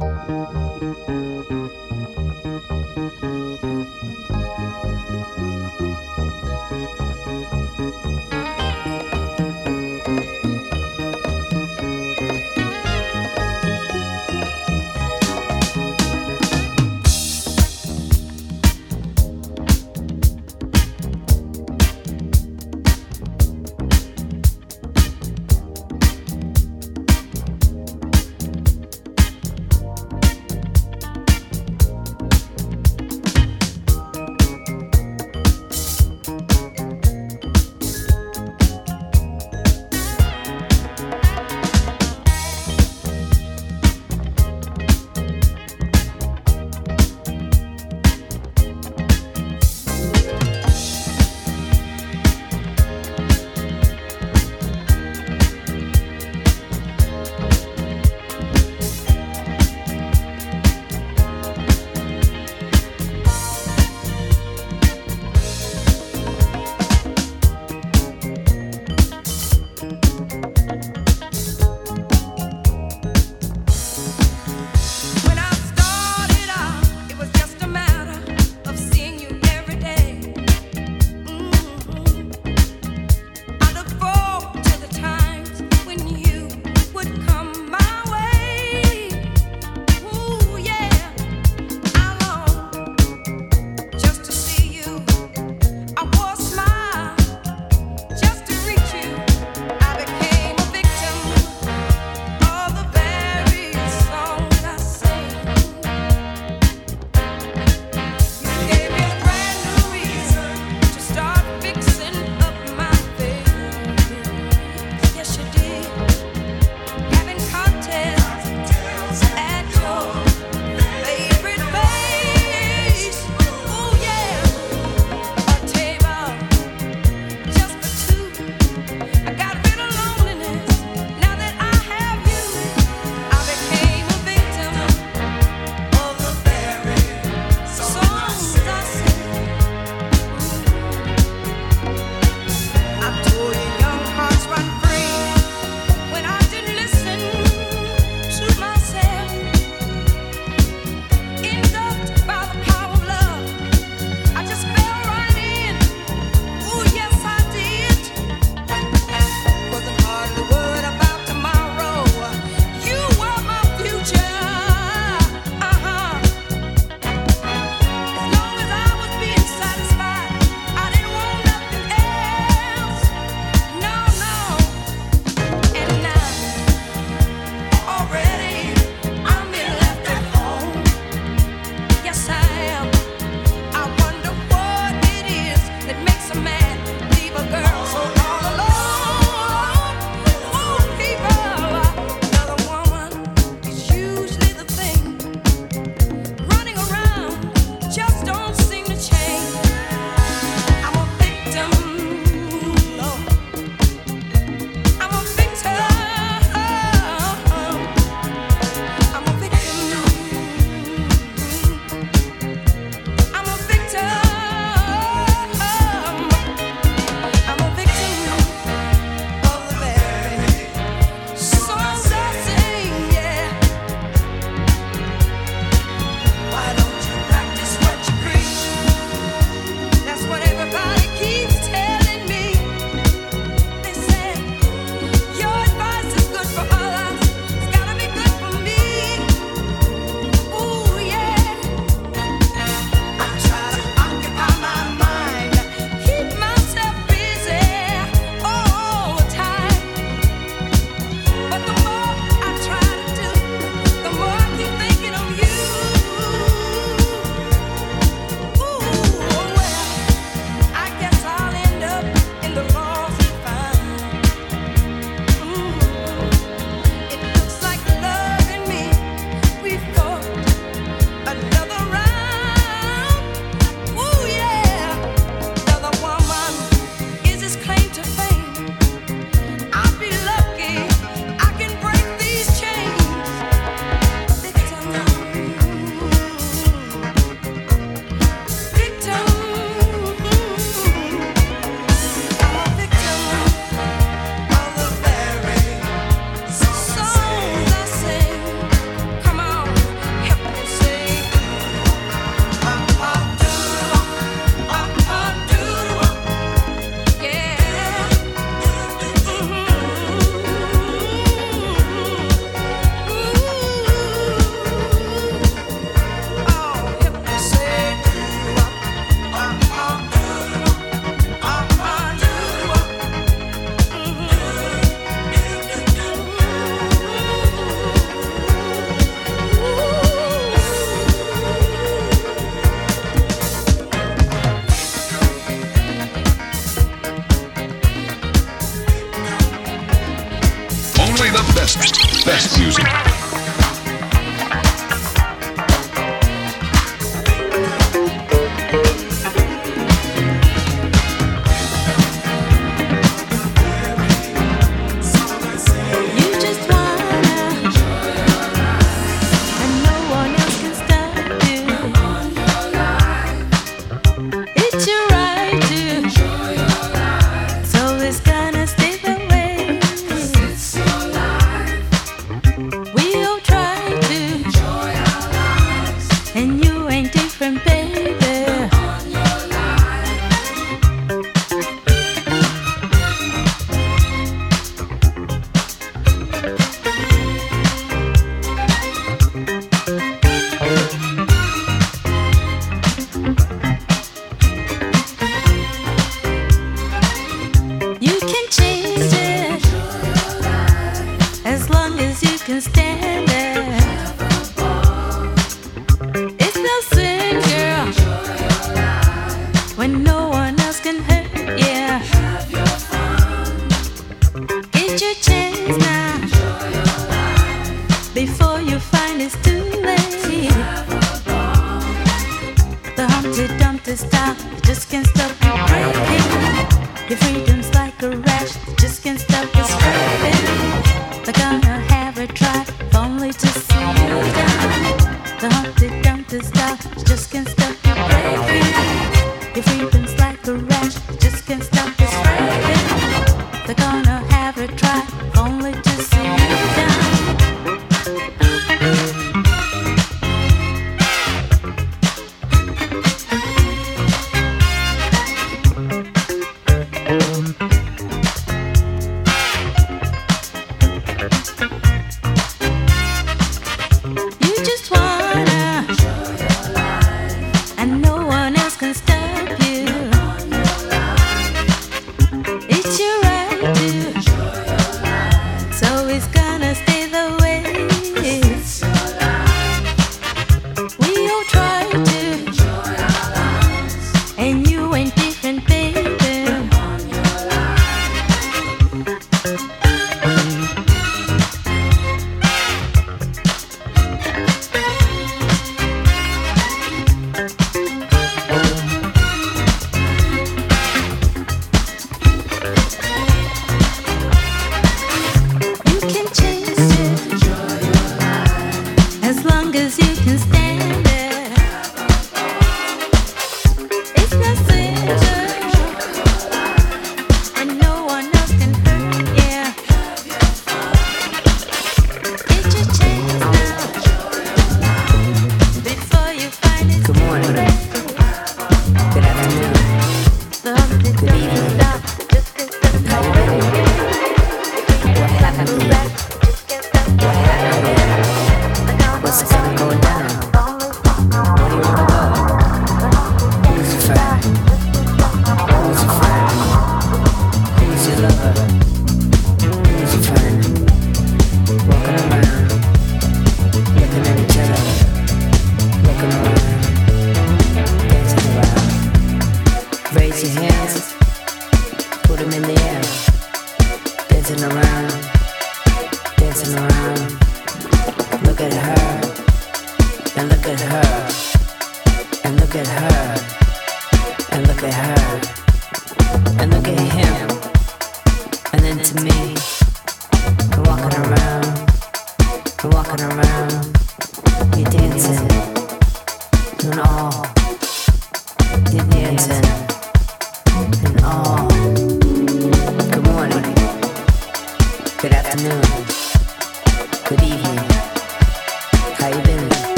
Música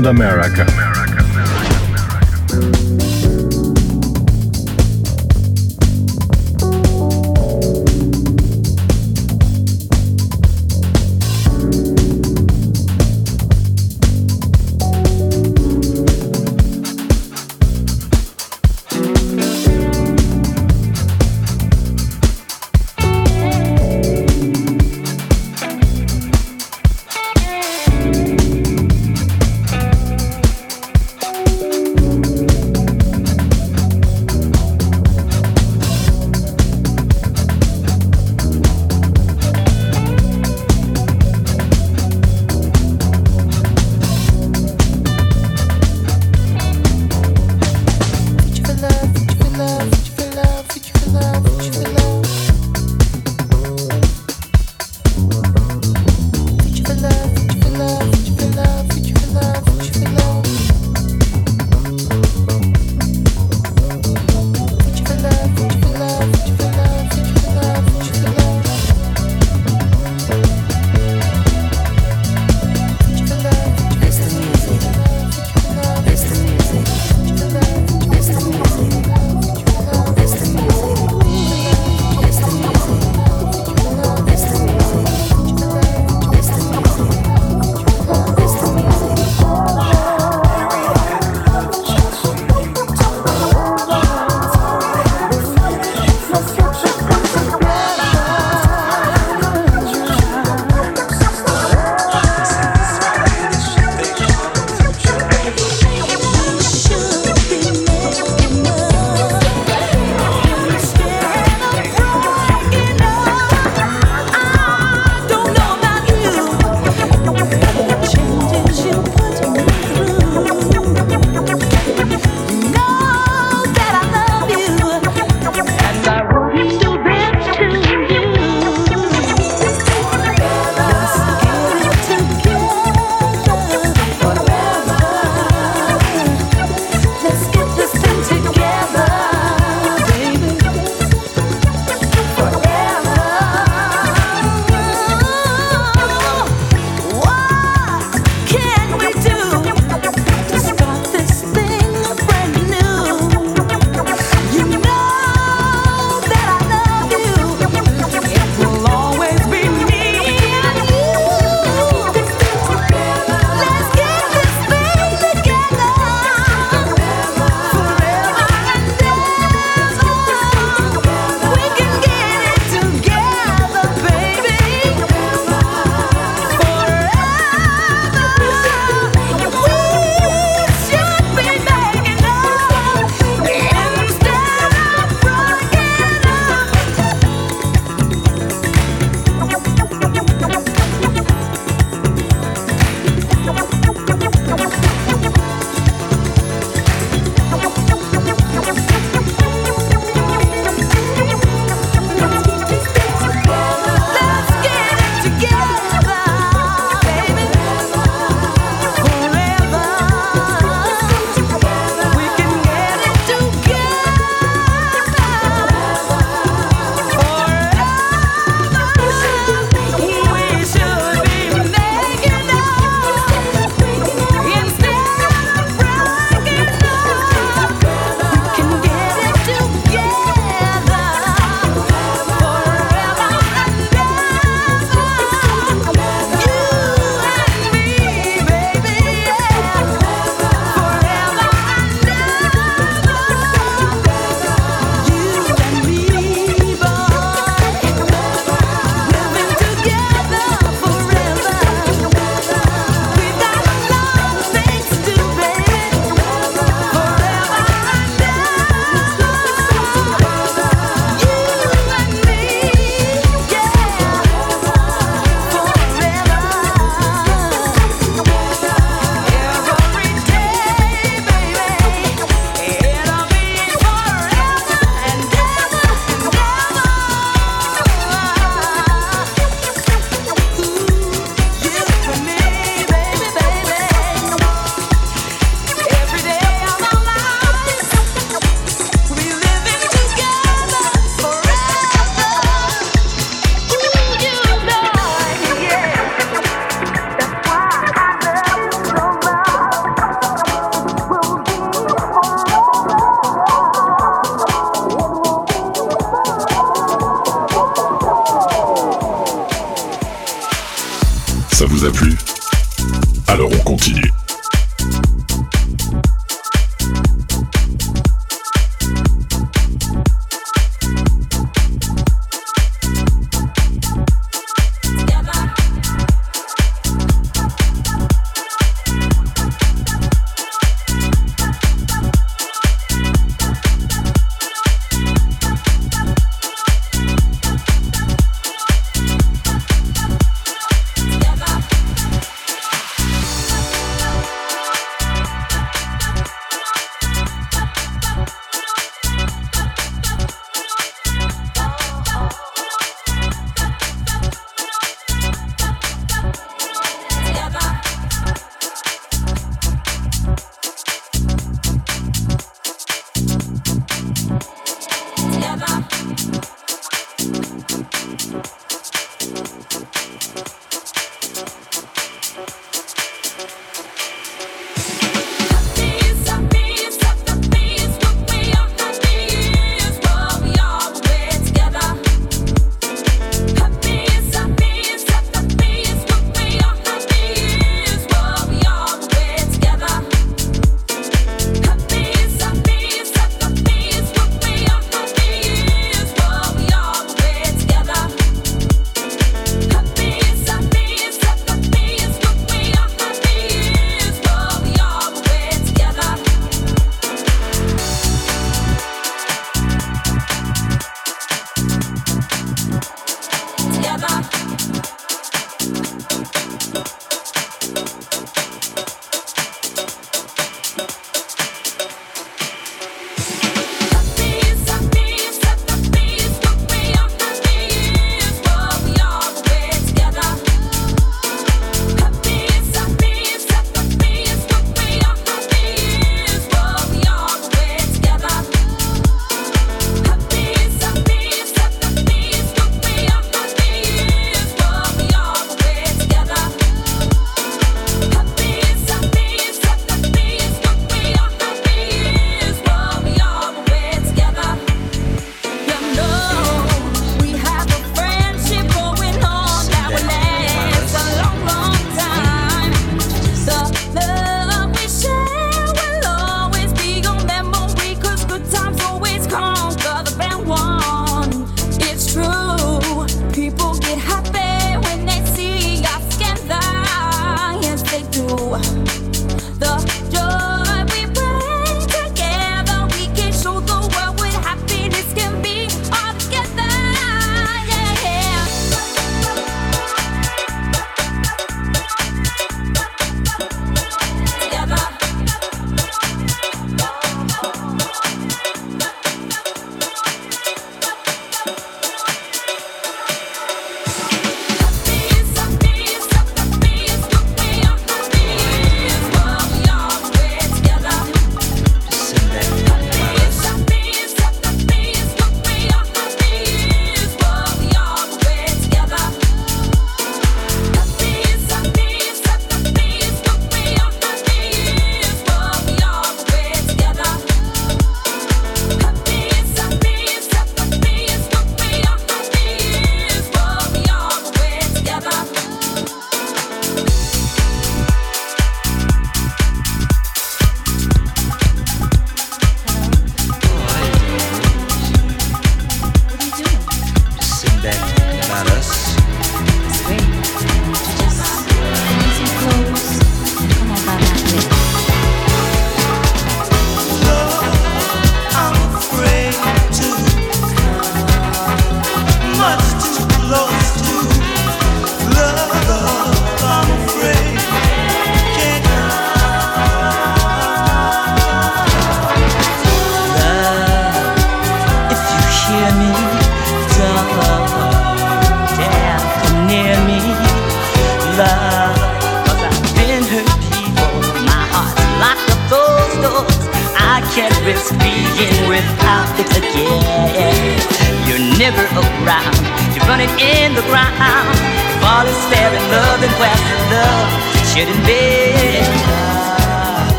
America.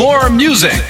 More music.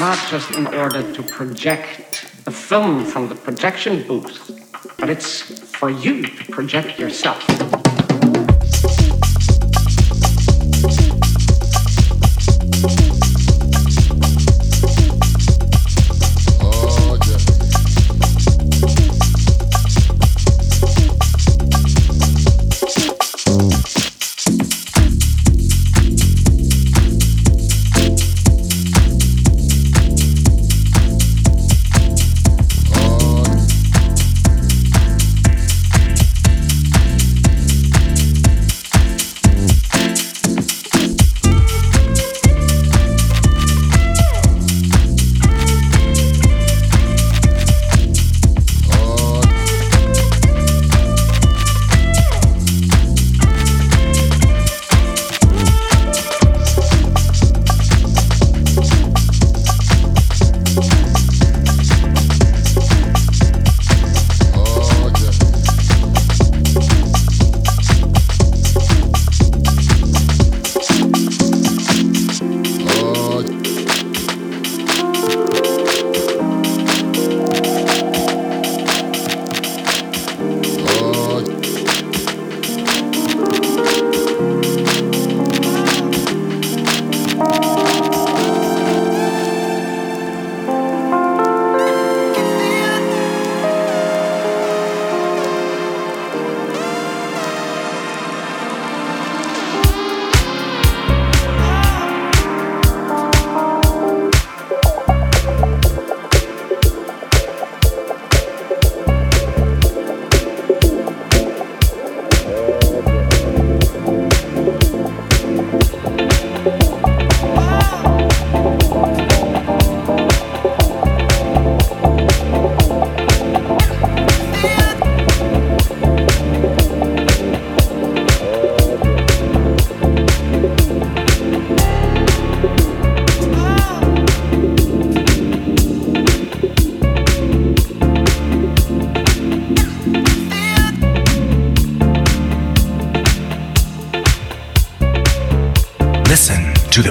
Just in order to project the film from the projection booth, but it's for you to project yourself.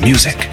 Music.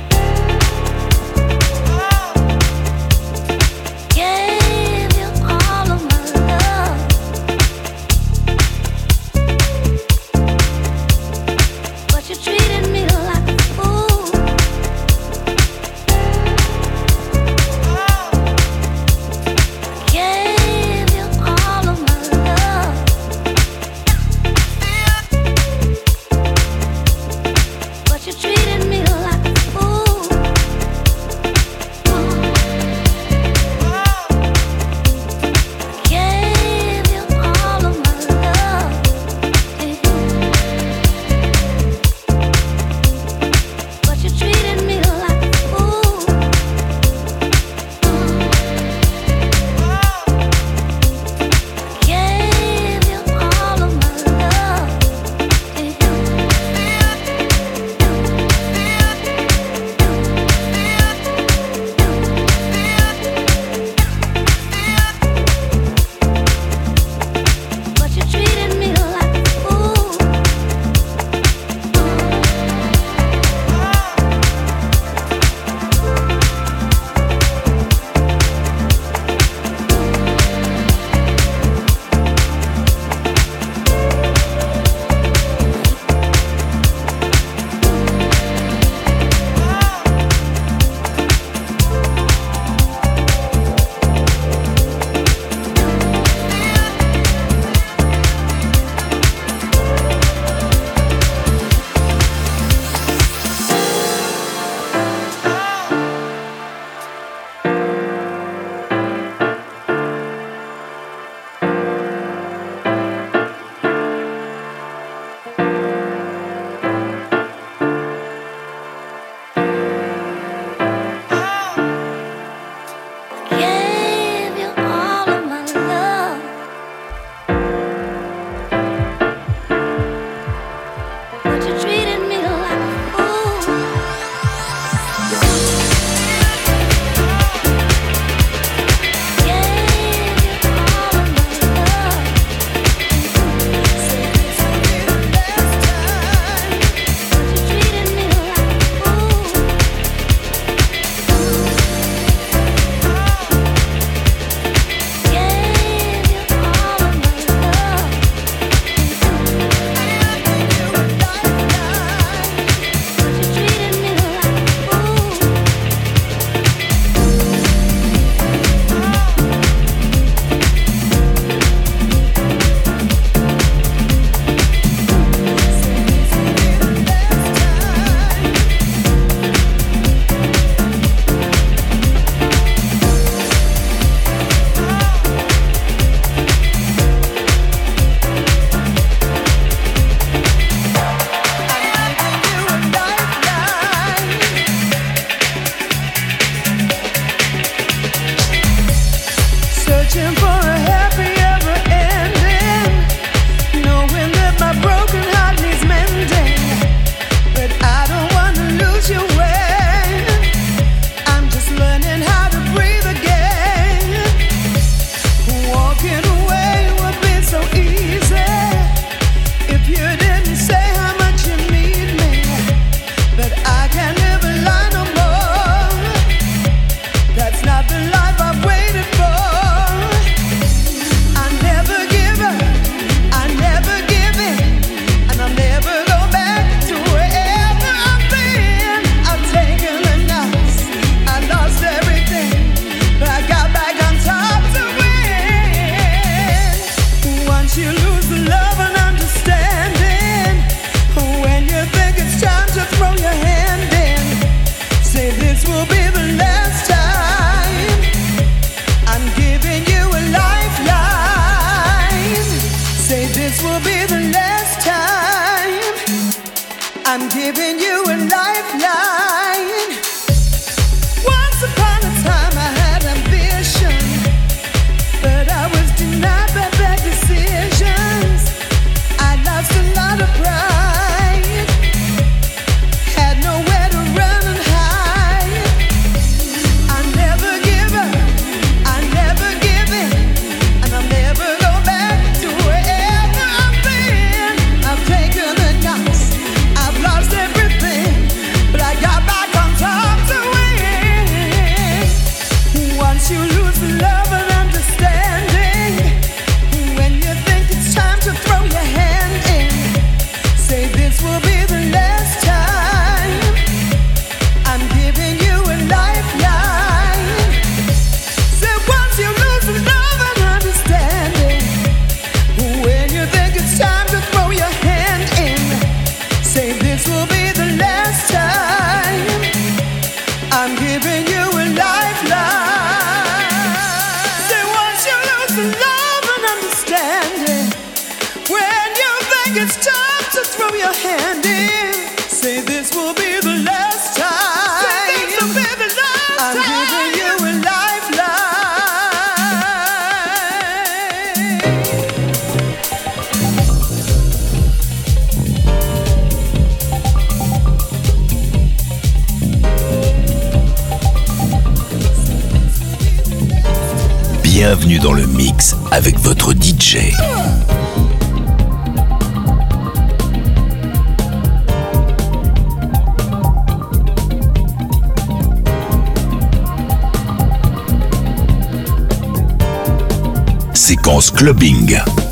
Clubbing.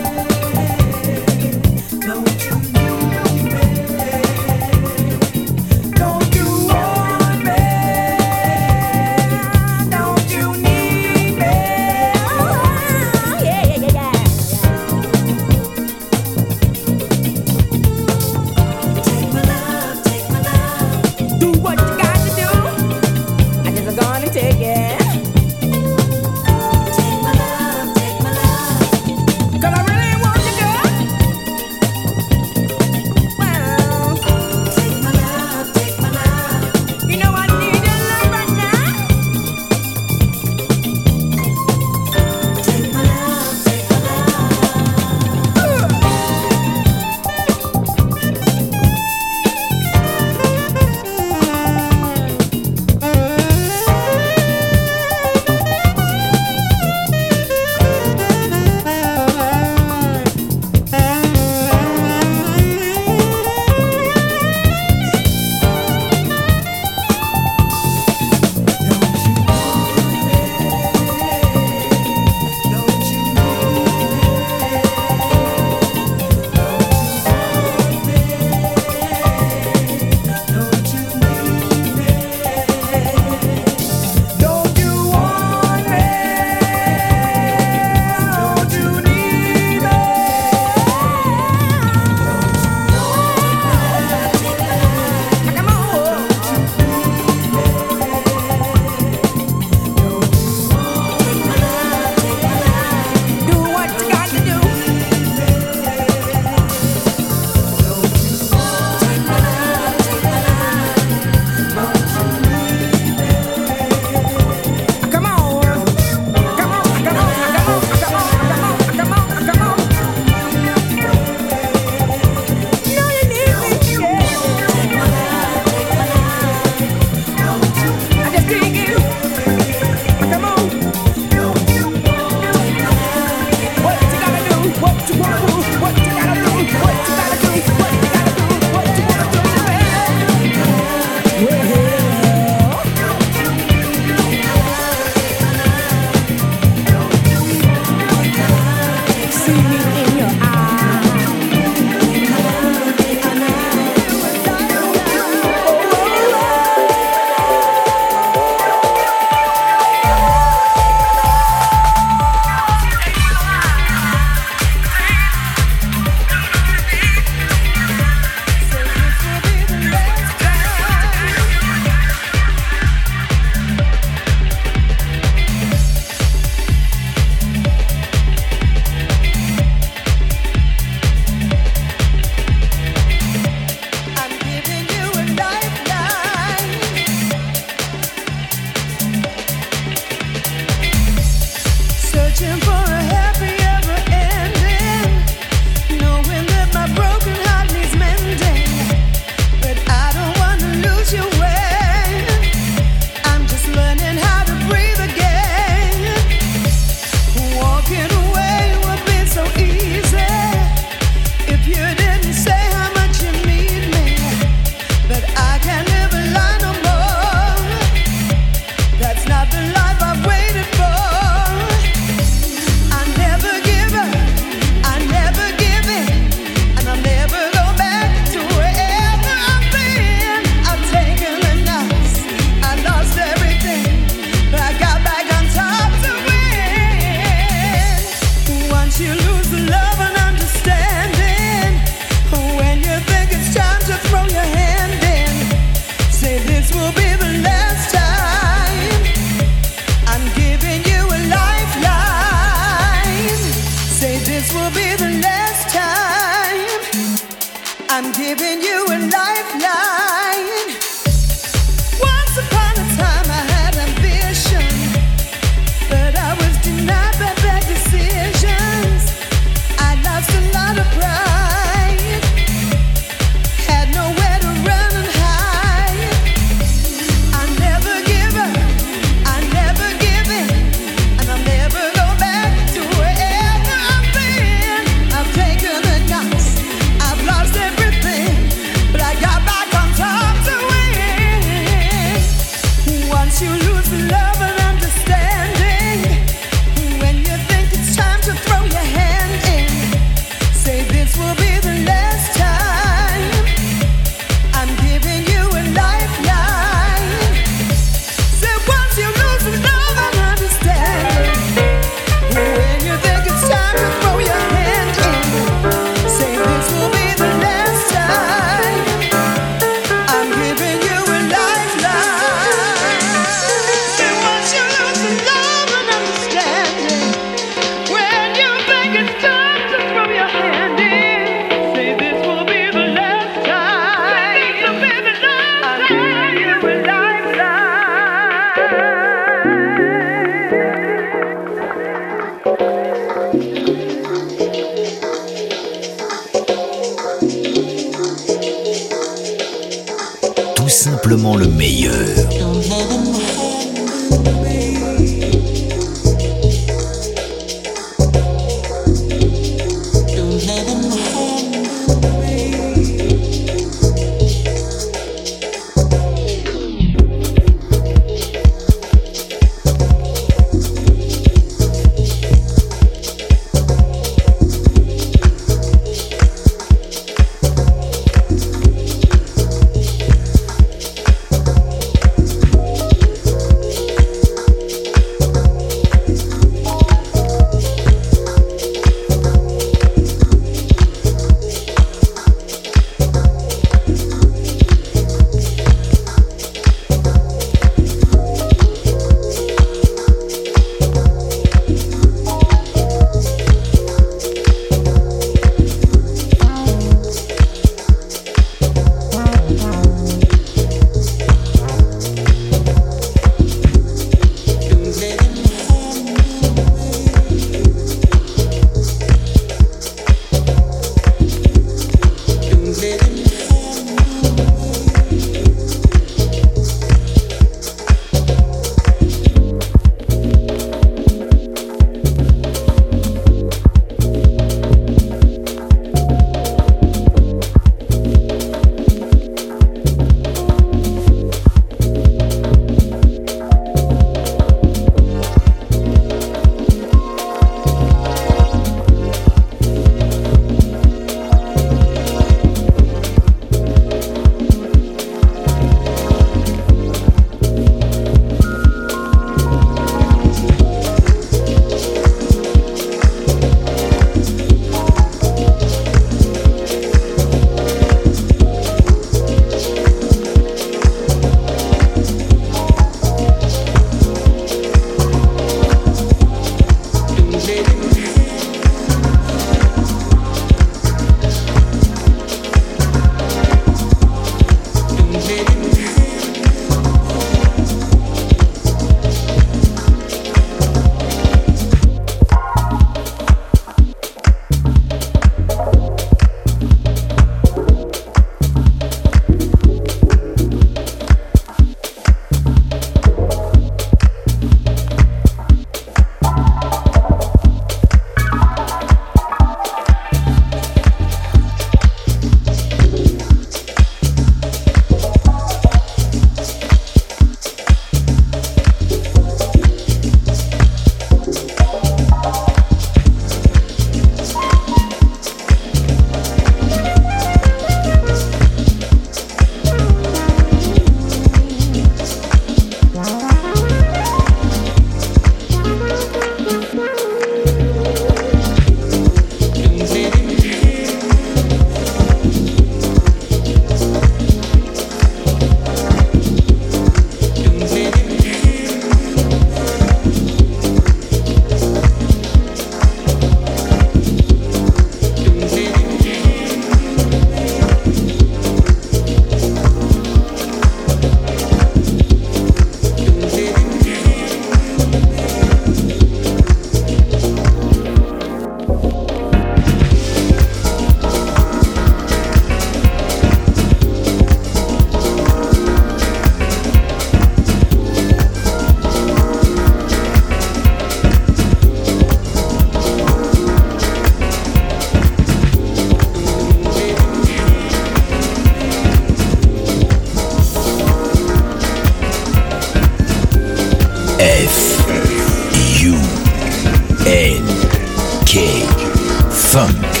Funk.